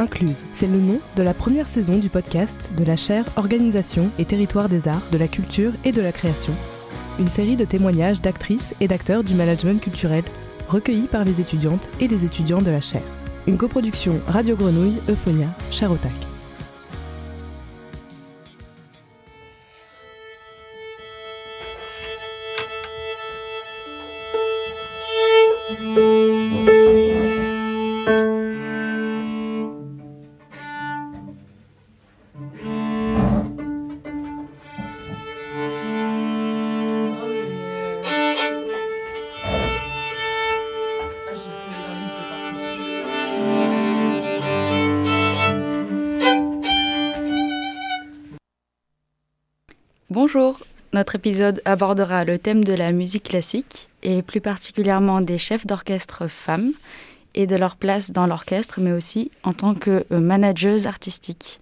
Incluse, c'est le nom de la première saison du podcast de la chaire Organisation et territoire des arts, de la culture et de la création. Une série de témoignages d'actrices et d'acteurs du management culturel recueillis par les étudiantes et les étudiants de la chaire. Une coproduction Radio Grenouille, Euphonia, Charotac. Bonjour, notre épisode abordera le thème de la musique classique et plus particulièrement des chefs d'orchestre femmes et de leur place dans l'orchestre, mais aussi en tant que manageuse artistique.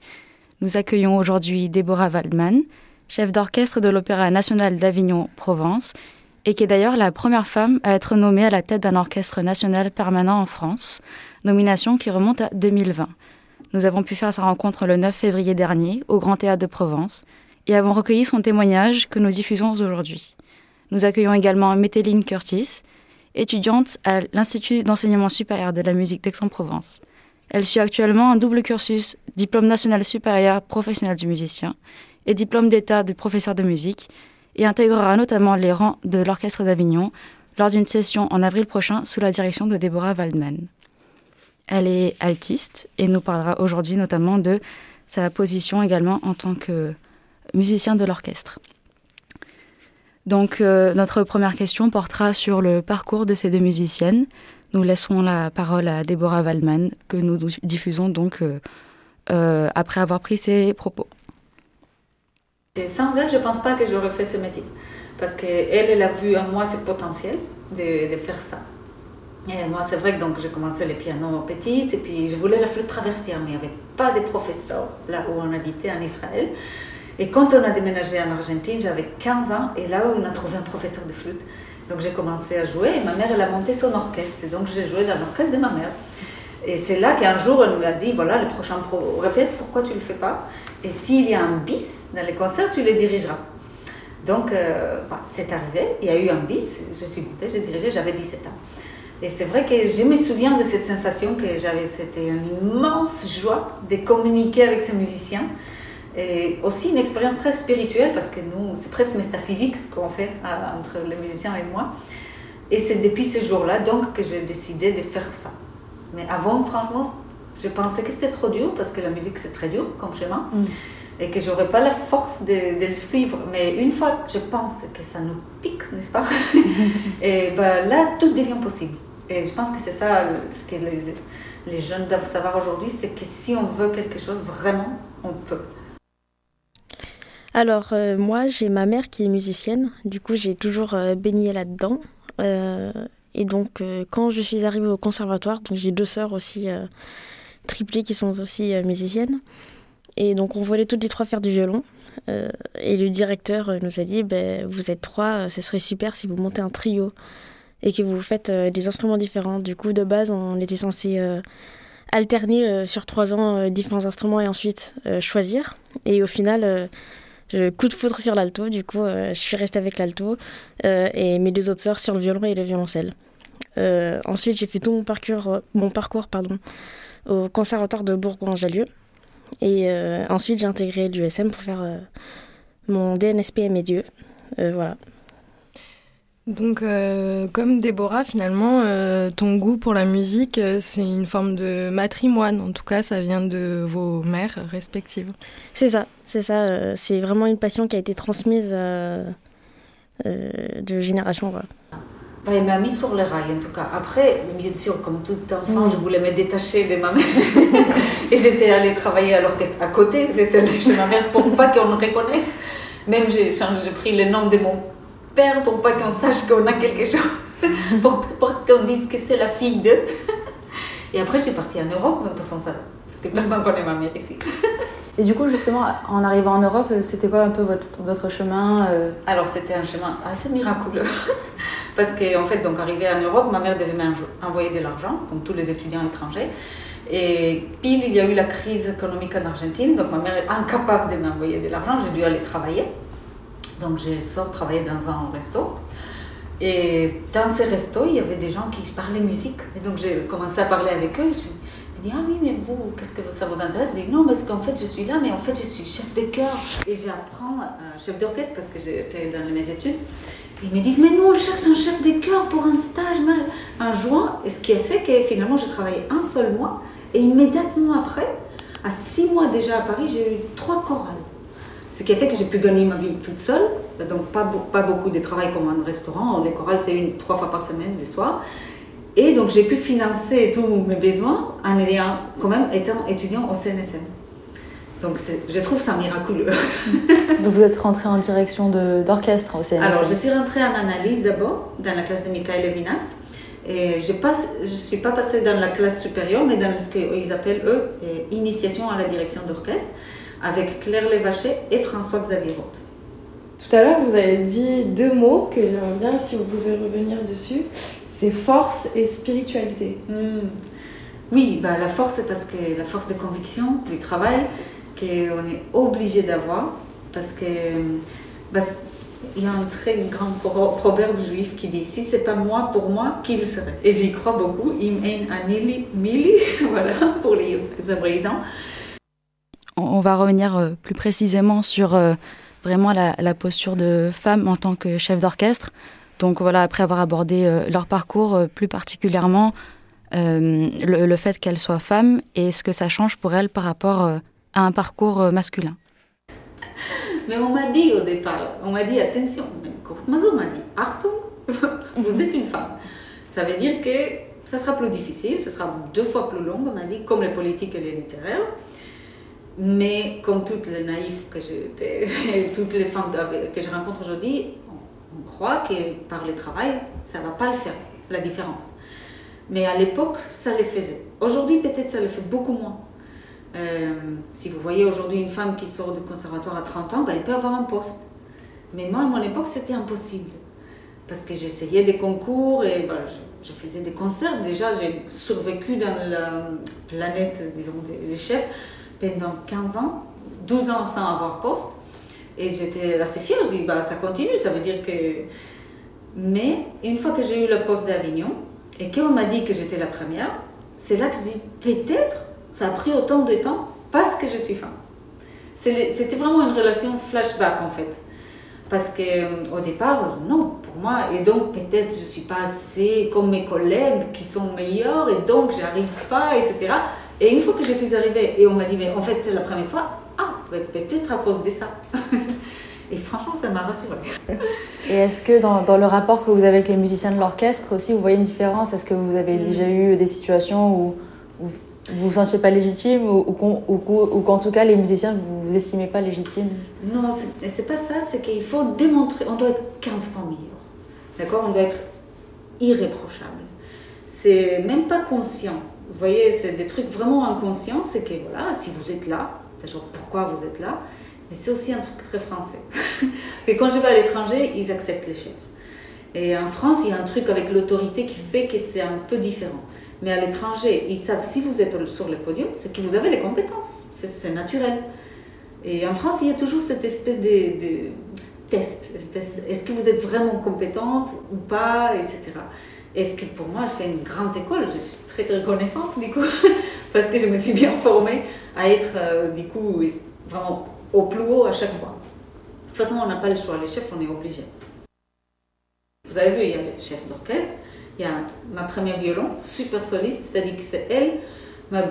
Nous accueillons aujourd'hui Déborah Waldman, chef d'orchestre de l'Opéra national d'Avignon-Provence, et qui est d'ailleurs la première femme à être nommée à la tête d'un orchestre national permanent en France, nomination qui remonte à 2020. Nous avons pu faire sa rencontre le 9 février dernier au Grand Théâtre de Provence et avons recueilli son témoignage que nous diffusons aujourd'hui. Nous accueillons également Météline Curtis, étudiante à l'Institut d'enseignement supérieur de la musique d'Aix-en-Provence. Elle suit actuellement un double cursus diplôme national supérieur professionnel du musicien et diplôme d'état de professeur de musique et intégrera notamment les rangs de l'Orchestre d'Avignon lors d'une session en avril prochain sous la direction de Deborah Waldman. Elle est altiste et nous parlera aujourd'hui notamment de sa position également en tant que musicien de l'orchestre. Donc euh, notre première question portera sur le parcours de ces deux musiciennes. Nous laisserons la parole à Deborah Waldman, que nous diffusons donc euh, euh, après avoir pris ses propos. Sans elle, je ne pense pas que j'aurais fait ce métier. Parce qu'elle, elle a vu en moi ce potentiel de, de faire ça. Et moi, c'est vrai que donc j'ai commencé le piano petite, et puis je voulais la flûte traversière, mais il n'y avait pas de professeur là où on habitait en Israël. Et quand on a déménagé en Argentine, j'avais 15 ans, et là, on a trouvé un professeur de flûte. Donc j'ai commencé à jouer, et ma mère, elle a monté son orchestre, donc j'ai joué dans l'orchestre de ma mère. Et c'est là qu'un jour, elle m'a dit, voilà, le prochain pro, répète, pourquoi tu ne le fais pas? Et s'il y a un bis dans les concerts, tu les dirigeras. Donc, euh, bah, c'est arrivé, il y a eu un bis, je suis montée, j'ai dirigé, j'avais 17 ans. Et c'est vrai que je me souviens de cette sensation que j'avais, c'était une immense joie de communiquer avec ces musiciens. Et aussi une expérience très spirituelle parce que nous, c'est presque métaphysique ce qu'on fait euh, entre les musiciens et moi. Et c'est depuis ce jour-là donc que j'ai décidé de faire ça. Mais avant, franchement, je pensais que c'était trop dur parce que la musique c'est très dur comme chemin mm. et que j'aurais pas la force de, de, le suivre. Mais une fois je pense que ça nous pique, n'est-ce pas? Et ben là, tout devient possible. Et je pense que c'est ça ce que les, les jeunes doivent savoir aujourd'hui, c'est que si on veut quelque chose, vraiment, on peut. Alors, euh, moi, j'ai ma mère qui est musicienne. Du coup, j'ai toujours euh, baigné là-dedans. Euh, et donc, quand je suis arrivée au conservatoire, donc j'ai deux sœurs aussi triplées qui sont aussi musiciennes. Et donc, on voulait toutes les trois faire du violon. et le directeur nous a dit ben, Vous êtes trois, ce serait super si vous montez un trio et que vous faites des instruments différents. Du coup, de base, on était censé alterner sur trois ans différents instruments et ensuite choisir. Et au final je coup de foudre sur l'alto, du coup, euh, je suis restée avec l'alto euh, et mes deux autres sœurs sur le violon et le violoncelle. Euh, ensuite, j'ai fait tout mon parcours, mon parcours pardon, au conservatoire de Bourgoin-Jallieu. Et ensuite, j'ai intégré l'USM pour faire mon DNSP et mes dieux. voilà. Donc, euh, comme Déborah, finalement, euh, ton goût pour la musique, euh, c'est une forme de matrimoine. En tout cas, ça vient de vos mères respectives. C'est ça, c'est ça. c'est vraiment une passion qui a été transmise de génération. Quoi. Bah, elle m'a mis sur les rails, en tout cas. Après, bien sûr, comme tout enfant, mm. je voulais me détacher de ma mère. Et j'étais allée travailler à l'orchestre à côté de celle de chez ma mère pour pas qu'on me reconnaisse. Même j'ai pris le nom de mon pour pas qu'on sache qu'on a quelque chose, pour, pour qu'on dise que c'est la fille de. Et après, je suis partie en Europe, donc personne ça, parce que personne connaît ma mère ici. Et du coup, justement, en arrivant en Europe, c'était quoi un peu votre, votre chemin euh? Alors, c'était un chemin assez miraculeux, Parce qu'en en fait, donc arrivé en Europe, ma mère devait m'envoyer de l'argent, comme tous les étudiants étrangers. Et pile, il y a eu la crise économique en Argentine, donc ma mère est incapable de m'envoyer de l'argent, j'ai dû aller travailler. Donc je sors travailler dans un resto. Et dans ces restos, il y avait des gens qui parlaient musique. Et donc j'ai commencé à parler avec eux. Je dis, ah oui, mais vous, qu'est-ce que ça vous intéresse? Je dis, non, parce qu'en fait, je suis là, mais en fait, je suis chef de chœur. Et j'apprends un chef d'orchestre parce que j'étais dans mes études. Ils me disent, mais nous, on cherche un chef de chœur pour un stage en juin. Et ce qui a fait que finalement, j'ai travaillé un seul mois. Et immédiatement après, à six mois déjà à Paris, j'ai eu trois chorales. Ce qui a fait que j'ai pu gagner ma vie toute seule. Donc, pas, pas beaucoup de travail comme un restaurant. Les chorales, c'est une, trois fois par semaine, les soirs. Et donc, j'ai pu financer tous mes besoins en ayant, quand même, étant étudiant au CNSM. Donc, je trouve ça miraculeux. donc, vous êtes rentrée en direction d'orchestre au CNSM Alors, je suis rentrée en analyse d'abord, dans la classe de Michael Levinas. Et je ne suis pas passée dans la classe supérieure, mais dans ce qu'ils appellent, eux, initiation à la direction d'orchestre, avec Claire Lévaché et François-Xavier Roth. Tout à l'heure, vous avez dit deux mots que j'aimerais bien, si vous pouvez revenir dessus c'est force et spiritualité. Hmm. Oui, bah, la force, c'est parce que la force de conviction du travail qu'on est obligé d'avoir, parce que bah, il y a un très grand proverbe juif qui dit si c'est pas moi pour moi, qui le serait Et j'y crois beaucoup. Im en anili mili, voilà pour les abraisants. On va revenir euh, plus précisément sur euh, vraiment la, posture de femme en tant que chef d'orchestre. Donc voilà, après avoir abordé euh, leur parcours plus particulièrement, le, fait qu'elles soient femmes et ce que ça change pour elles par rapport à un parcours masculin. Mais on m'a dit au départ, on m'a dit attention, Kurt Mazur m'a dit Achtung, vous êtes une femme. Ça veut dire que ça sera plus difficile, ça sera deux fois plus long, on m'a dit, comme les politiques et les littéraires. Mais comme toutes les naïfs que j'étais, toutes les femmes que je rencontre aujourd'hui, on croit que par le travail, ça ne va pas le faire, la différence. Mais à l'époque, ça le faisait. Aujourd'hui, peut-être ça le fait beaucoup moins. Euh, si vous voyez aujourd'hui une femme qui sort du conservatoire à 30 ans, ben, elle peut avoir un poste. Mais moi, à mon époque, c'était impossible. Parce que j'essayais des concours et ben, je, faisais des concerts. Déjà, j'ai survécu dans la planète, des chefs pendant 15 ans, 12 ans sans avoir poste. Et j'étais assez fière, je dis, bah, ça continue, ça veut dire que... Mais une fois que j'ai eu le poste d'Avignon, et qu'on m'a dit que j'étais la première, c'est là que je dis, peut-être ça a pris autant de temps parce que je suis femme. C'était vraiment une relation flashback en fait. Parce qu'au euh, départ, non, pour moi, et donc peut-être je ne suis pas assez comme mes collègues qui sont meilleurs, et donc j'arrive pas, etc. Et une fois que je suis arrivée, et on m'a dit, mais en fait c'est la première fois, ah, peut-être à cause de ça. Et franchement, ça m'a rassurée. Et est-ce que dans, dans, le rapport que vous avez avec les musiciens de l'orchestre aussi, vous voyez une différence? Est-ce que vous avez mm. déjà eu des situations où, vous vous vous sentiez pas légitime ou, ou, qu'en tout cas les musiciens vous vous estimez pas légitime? Non, c'est pas ça, c'est qu'il faut démontrer, on doit être 15 fois meilleur. D'accord? On doit être irréprochable. C'est même pas conscient. Vous voyez, c'est des trucs vraiment inconscients, c'est que voilà, si vous êtes là, genre pourquoi vous êtes là. Mais c'est aussi un truc très français. et quand je vais à l'étranger, ils acceptent les chefs. Et en France, il y a un truc avec l'autorité qui fait que c'est un peu différent. Mais à l'étranger, ils savent si vous êtes sur le podium, c'est que vous avez les compétences. C'est naturel. Et en France, il y a toujours cette espèce de, de test. Est-ce que vous êtes vraiment compétente ou pas, etc. Et ce qui pour moi fait une grande école. Je suis très reconnaissante du coup, parce que je me suis bien formée à être euh, du coup vraiment au plus haut à chaque fois. De toute façon, on n'a pas le choix. Les chefs, on est obligé. Vous avez vu, il y a le chef d'orchestre, il y a ma première violon, super soliste, c'est-à-dire que c'est elle,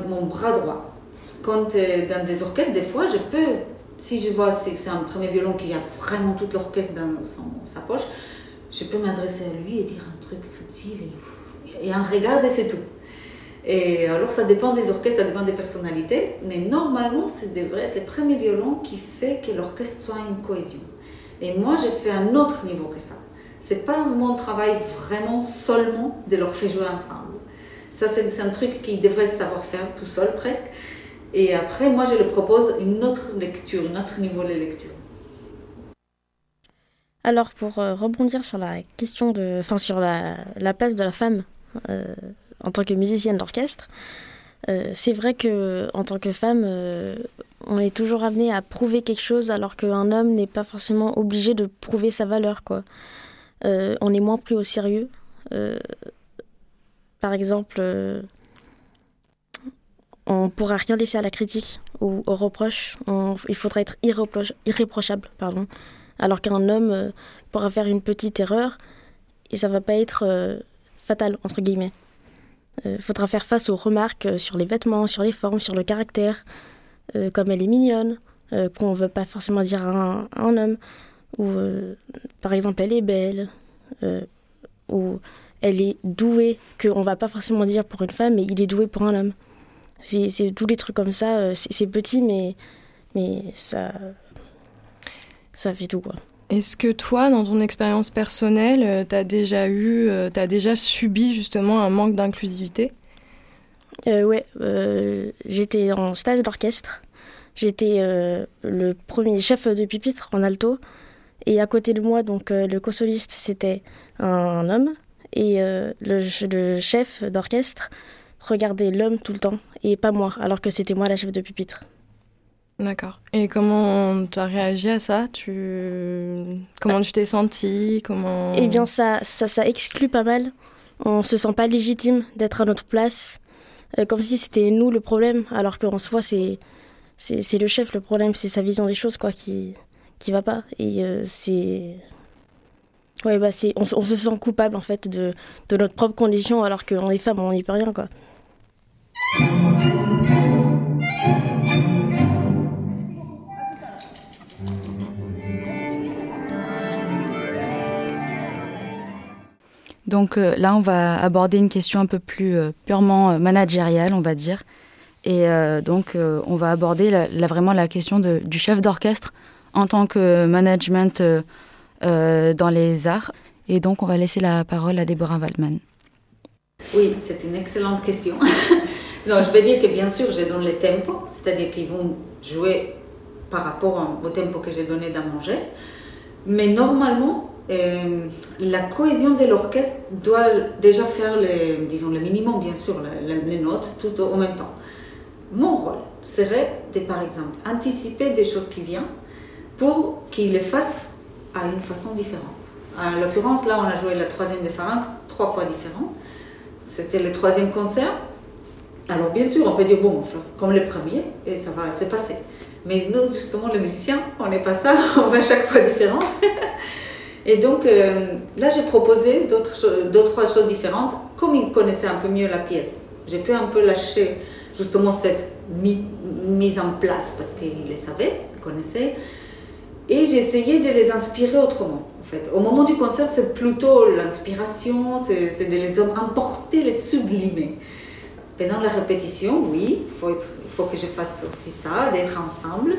mon bras droit. Quand euh, dans des orchestres, des fois, je peux, si je vois que c'est un premier violon qui a vraiment tout l'orchestre dans sa poche, je peux m'adresser à lui et dire un truc subtil et, un regard et c'est tout. Et alors ça dépend des orchestres, ça dépend des personnalités, mais normalement ça devrait être le premier violon qui fait que l'orchestre soit une cohésion. Et moi j'ai fait un autre niveau que ça. C'est pas mon travail vraiment seulement de leur faire jouer ensemble. Ça c'est un truc qu'ils devraient savoir faire tout seul presque. Et après moi je leur propose une autre lecture, un autre niveau de lecture. Alors, pour rebondir sur la question de. Enfin, sur la, la place de la femme en tant que musicienne d'orchestre, c'est vrai que en tant que femme, on est toujours amené à prouver quelque chose alors qu'un homme n'est pas forcément obligé de prouver sa valeur, quoi. on est moins pris au sérieux. par exemple, on pourra rien laisser à la critique ou au reproche. il faudra être irréprochable, pardon. Alors qu'un homme euh, pourra faire une petite erreur et ça va pas être euh, fatal entre guillemets. Il euh, faudra faire face aux remarques sur les vêtements, sur les formes, sur le caractère, comme elle est mignonne, qu'on veut pas forcément dire à un, homme, ou par exemple elle est belle, ou elle est douée, qu'on va pas forcément dire pour une femme, mais il est doué pour un homme. C'est tous les trucs comme ça. C'est petit, mais, mais ça, ça fait tout, quoi. Est-ce que toi, dans ton expérience personnelle, euh, tu as déjà eu, euh, tu as déjà subi justement un manque d'inclusivité? Euh, Ouais, j'étais en stage d'orchestre. J'étais le premier chef de pupitre en alto. Et à côté de moi, donc le co-soliste, c'était un, homme. Et le, le, chef d'orchestre, regarder l'homme tout le temps et pas moi, alors que c'était moi la chef de pupitre. D'accord. Et comment tu as réagi à ça? Tu... Comment tu t'es sentie? Comment... Eh bien, ça, ça, ça exclut pas mal. On se sent pas légitime d'être à notre place, euh, comme si c'était nous le problème, alors qu'en soi, c'est, c'est, le chef le problème, c'est sa vision des choses quoi, qui, qui va pas. Et euh, c'est. Ouais, bah, c'est, on, on, se sent coupable en fait de, de notre propre condition, alors qu'on est femme, on n'y peut rien quoi. Donc euh, là, on va aborder une question un peu plus euh, purement euh, managériale, on va dire. Et donc, on va aborder vraiment la question du chef d'orchestre en tant que management dans les arts. Et donc, on va laisser la parole à Deborah Waldman. Oui, c'est une excellente question. non, je vais dire que bien sûr, je donne le tempo, c'est-à-dire qu'ils vont jouer par rapport au tempo que j'ai donné dans mon geste. Mais normalement, la cohésion de l'orchestre doit déjà faire, le, disons, le minimum, bien sûr, les notes, tout en même temps. Mon rôle serait de, par exemple, anticiper des choses qui viennent pour qu'ils les fassent à une façon différente. En l'occurrence, là, on a joué la troisième de Farinque trois fois différent. C'était le troisième concert. Alors, bien sûr, on peut dire, bon, on fait comme le premier, et ça va se passer. Mais nous, justement, les musiciens, on n'est pas ça, on va chaque fois différent. Et donc, euh, là, j'ai proposé d'autres, trois choses différentes, comme ils connaissaient un peu mieux la pièce. J'ai pu un peu lâcher justement cette mise en place, parce qu'ils les savaient, ils connaissaient. Et j'ai essayé de les inspirer autrement. En fait. Au moment du concert, c'est plutôt l'inspiration, c'est, de les emporter, les sublimer. Pendant la répétition, oui, il faut, que je fasse aussi ça, d'être ensemble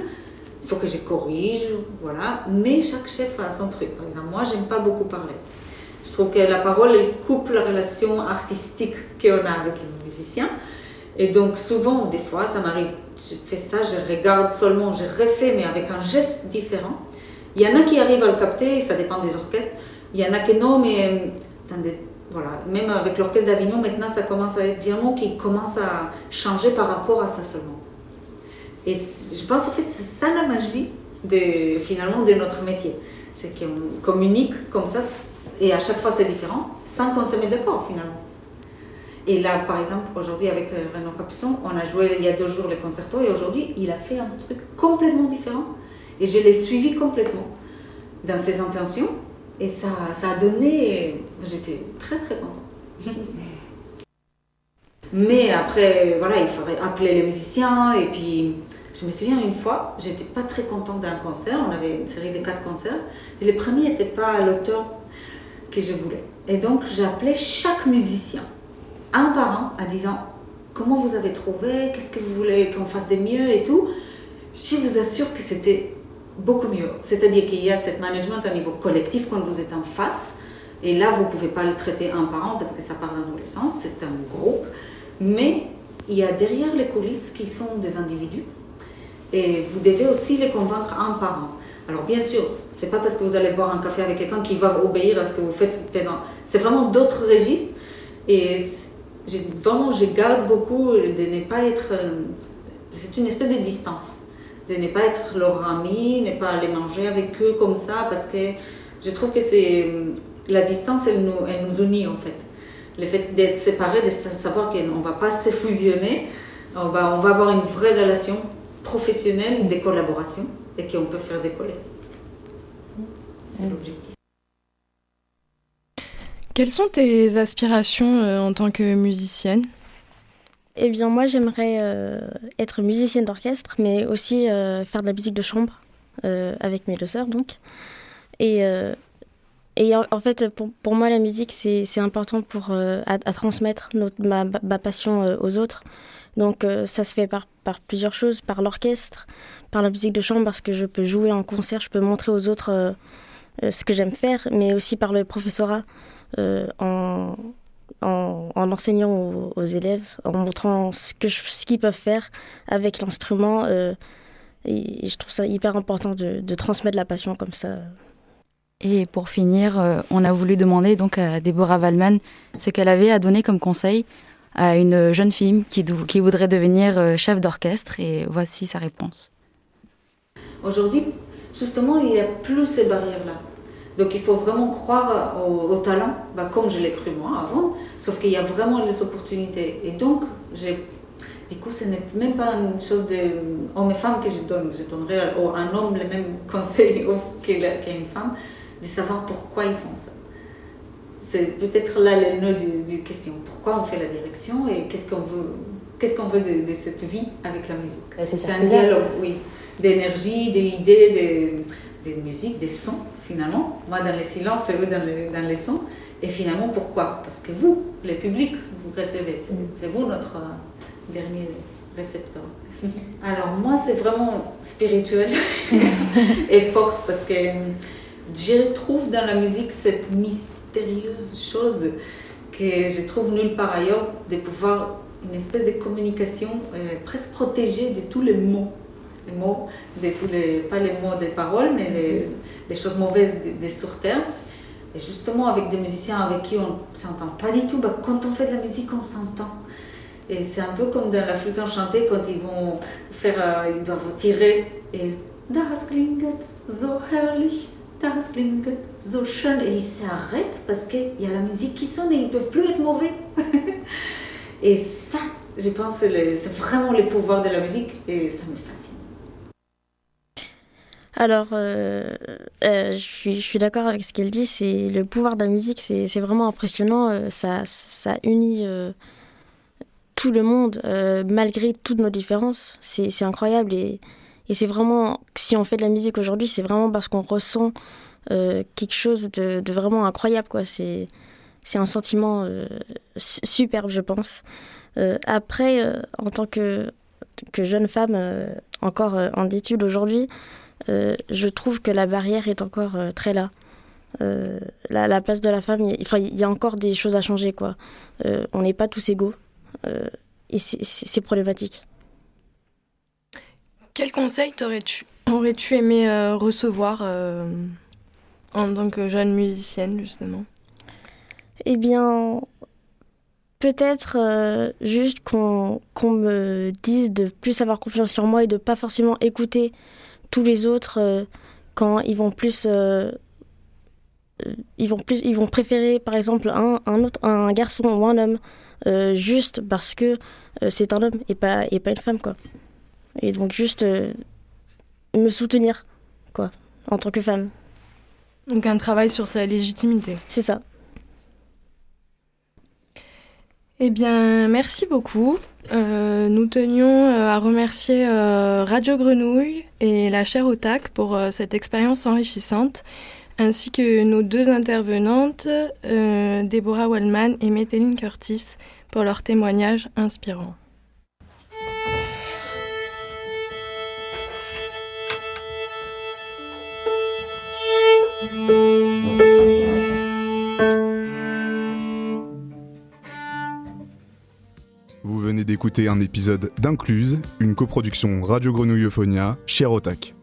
faut que je corrige, voilà. Mais chaque chef a son truc. Par exemple, moi, j'aime pas beaucoup parler. Je trouve que la parole, elle coupe la relation artistique qu'on a avec les musiciens. Et donc, souvent, des fois, ça m'arrive, je fais ça, je regarde seulement, je refais, mais avec un geste différent. Il y en a qui arrivent à le capter, ça dépend des orchestres. Il y en a qui non, mais voilà. même avec l'orchestre d'Avignon, maintenant, ça commence à être vraiment qui commence à changer par rapport à ça seulement. Et je pense en fait c'est ça la magie de, finalement de notre métier. C'est qu'on communique comme ça et à chaque fois c'est différent sans qu'on se mette d'accord finalement. Et là, par exemple, aujourd'hui avec euh, Renaud Capuçon, on a joué il y a deux jours les concertos et aujourd'hui il a fait un truc complètement différent. Et je l'ai suivi complètement dans ses intentions et ça, ça a donné. J'étais très très contente. Mais après, voilà, il faudrait appeler les musiciens. Et puis je me souviens une fois, j'étais pas très contente d'un concert, on avait une série de quatre concerts, et le premier n'était pas à l'auteur que je voulais. Et donc appelé chaque musicien, un par un, en disant comment vous avez trouvé, qu'est-ce que vous voulez qu'on fasse de mieux et tout? Je vous assure que c'était beaucoup mieux. C'est-à-dire qu'il y a cette management à niveau collectif quand vous êtes en face, et là vous ne pouvez pas le traiter un par un parce que ça part dans tous les sens, c'est un groupe, mais il y a derrière les coulisses qui sont des individus et vous devez aussi les convaincre un par un. Alors bien sûr, c'est pas parce que vous allez boire un café avec quelqu'un qui va obéir à ce que vous faites. C'est vraiment d'autres registres. Et vraiment, je garde beaucoup de ne pas être. Euh, c'est une espèce de distance. De ne pas être leur ami, ne pas aller manger avec eux comme ça, parce que je trouve que c'est. La distance, elle nous, elle nous unit en fait. Le fait d'être séparés, de savoir qu'on ne va pas se fusionner, on va, on va avoir une vraie relation professionnelle de collaboration et qu'on peut faire décoller. C'est mm. l'objectif. Quelles sont tes aspirations euh, en tant que musicienne? Eh bien, moi, j'aimerais euh, être musicienne d'orchestre, mais aussi euh, faire de la musique de chambre avec mes deux sœurs, donc. Et, et en, fait, pour, moi, la musique, c'est important pour à, transmettre ma, passion aux autres. Donc, ça se fait par, plusieurs choses, par l'orchestre, par la musique de chambre, parce que je peux jouer en concert, je peux montrer aux autres ce que j'aime faire, mais aussi par le professorat. Euh, en, en, enseignant aux, élèves, en montrant ce qu'ils peuvent faire avec l'instrument. Euh, et, je trouve ça hyper important de, transmettre la passion comme ça. Et pour finir, euh, on a voulu demander donc à Deborah Wallman ce qu'elle avait à donner comme conseil à une jeune fille qui, voudrait devenir chef d'orchestre. Et voici sa réponse. Aujourd'hui, justement, il n'y a plus ces barrières-là. Donc il faut vraiment croire au, talent, bah, comme je l'ai cru moi avant, sauf qu'il y a vraiment les opportunités. Et donc, du coup, ce n'est même pas une chose de hommes et femmes que je donne. Je donnerais à un homme les mêmes conseils qu'à une femme, de savoir pourquoi ils font ça. C'est peut-être là le nœud du, question. Pourquoi on fait la direction et qu'est-ce qu'on veut, qu'est-ce qu'on veut de, cette vie avec la musique? C'est un dialogue, oui, d'énergie, d'idées, de, de musique, des sons finalement. Moi dans les silences eux dans, dans les sons. Et finalement, pourquoi? Parce que vous, le public, vous recevez. C'est mm. vous notre euh, dernier récepteur. Alors moi, c'est vraiment spirituel et force parce que je trouve dans la musique cette mystérieuse chose que je trouve nulle part ailleurs, de pouvoir une espèce de communication euh, presque protégée de tous les mots. Les mots, de tous les, pas les mots des paroles, mais les, les choses mauvaises des sur Terre. Et justement, avec des musiciens avec qui on ne s'entend pas du tout, bah, quand on fait de la musique, on s'entend. Et c'est un peu comme dans la flûte enchantée, quand ils vont faire, euh, ils doivent tirer. Et Das klinget so herrlich, Et ils s'arrêtent parce qu'il y a la musique qui sonne et ils ne peuvent plus être mauvais. et ça, je pense, c'est vraiment le pouvoir de la musique et ça me fascine. Alors, euh, euh, je suis, d'accord avec ce qu'elle dit. Le pouvoir de la musique, c'est vraiment impressionnant. Euh, ça, ça unit tout le monde, malgré toutes nos différences. C'est incroyable et, et c'est vraiment, si on fait de la musique aujourd'hui, c'est vraiment parce qu'on ressent quelque chose de, vraiment incroyable. quoi. C'est un sentiment superbe, je pense. après, en tant que, que jeune femme, encore en études aujourd'hui, euh, je trouve que la barrière est encore euh, très là. Euh, la, place de la femme, il y a encore des choses à changer. quoi. on n'est pas tous égaux et c'est problématique. Quel conseil aurais-tu aurais -tu aimé recevoir en tant que jeune musicienne, justement? Eh bien, peut-être juste qu'on me dise de plus avoir confiance sur moi et de pas forcément écouter tous les autres, euh, quand ils vont plus euh, euh, ils vont plus ils vont préférer par exemple un, un autre un garçon ou un homme juste parce que c'est un homme et pas et pas une femme quoi et donc juste me soutenir quoi en tant que femme. Donc un travail sur sa légitimité. C'est ça. Eh bien merci beaucoup. Euh, nous tenions euh, à remercier euh, Radio Grenouille et la chaire au TAC pour cette expérience enrichissante, ainsi que nos deux intervenantes, Deborah Wallman et Météline Curtis, pour leur témoignage inspirant. D'écouter un épisode d'Incluse, une coproduction Radio Grenouille Euphonia chez Rotac.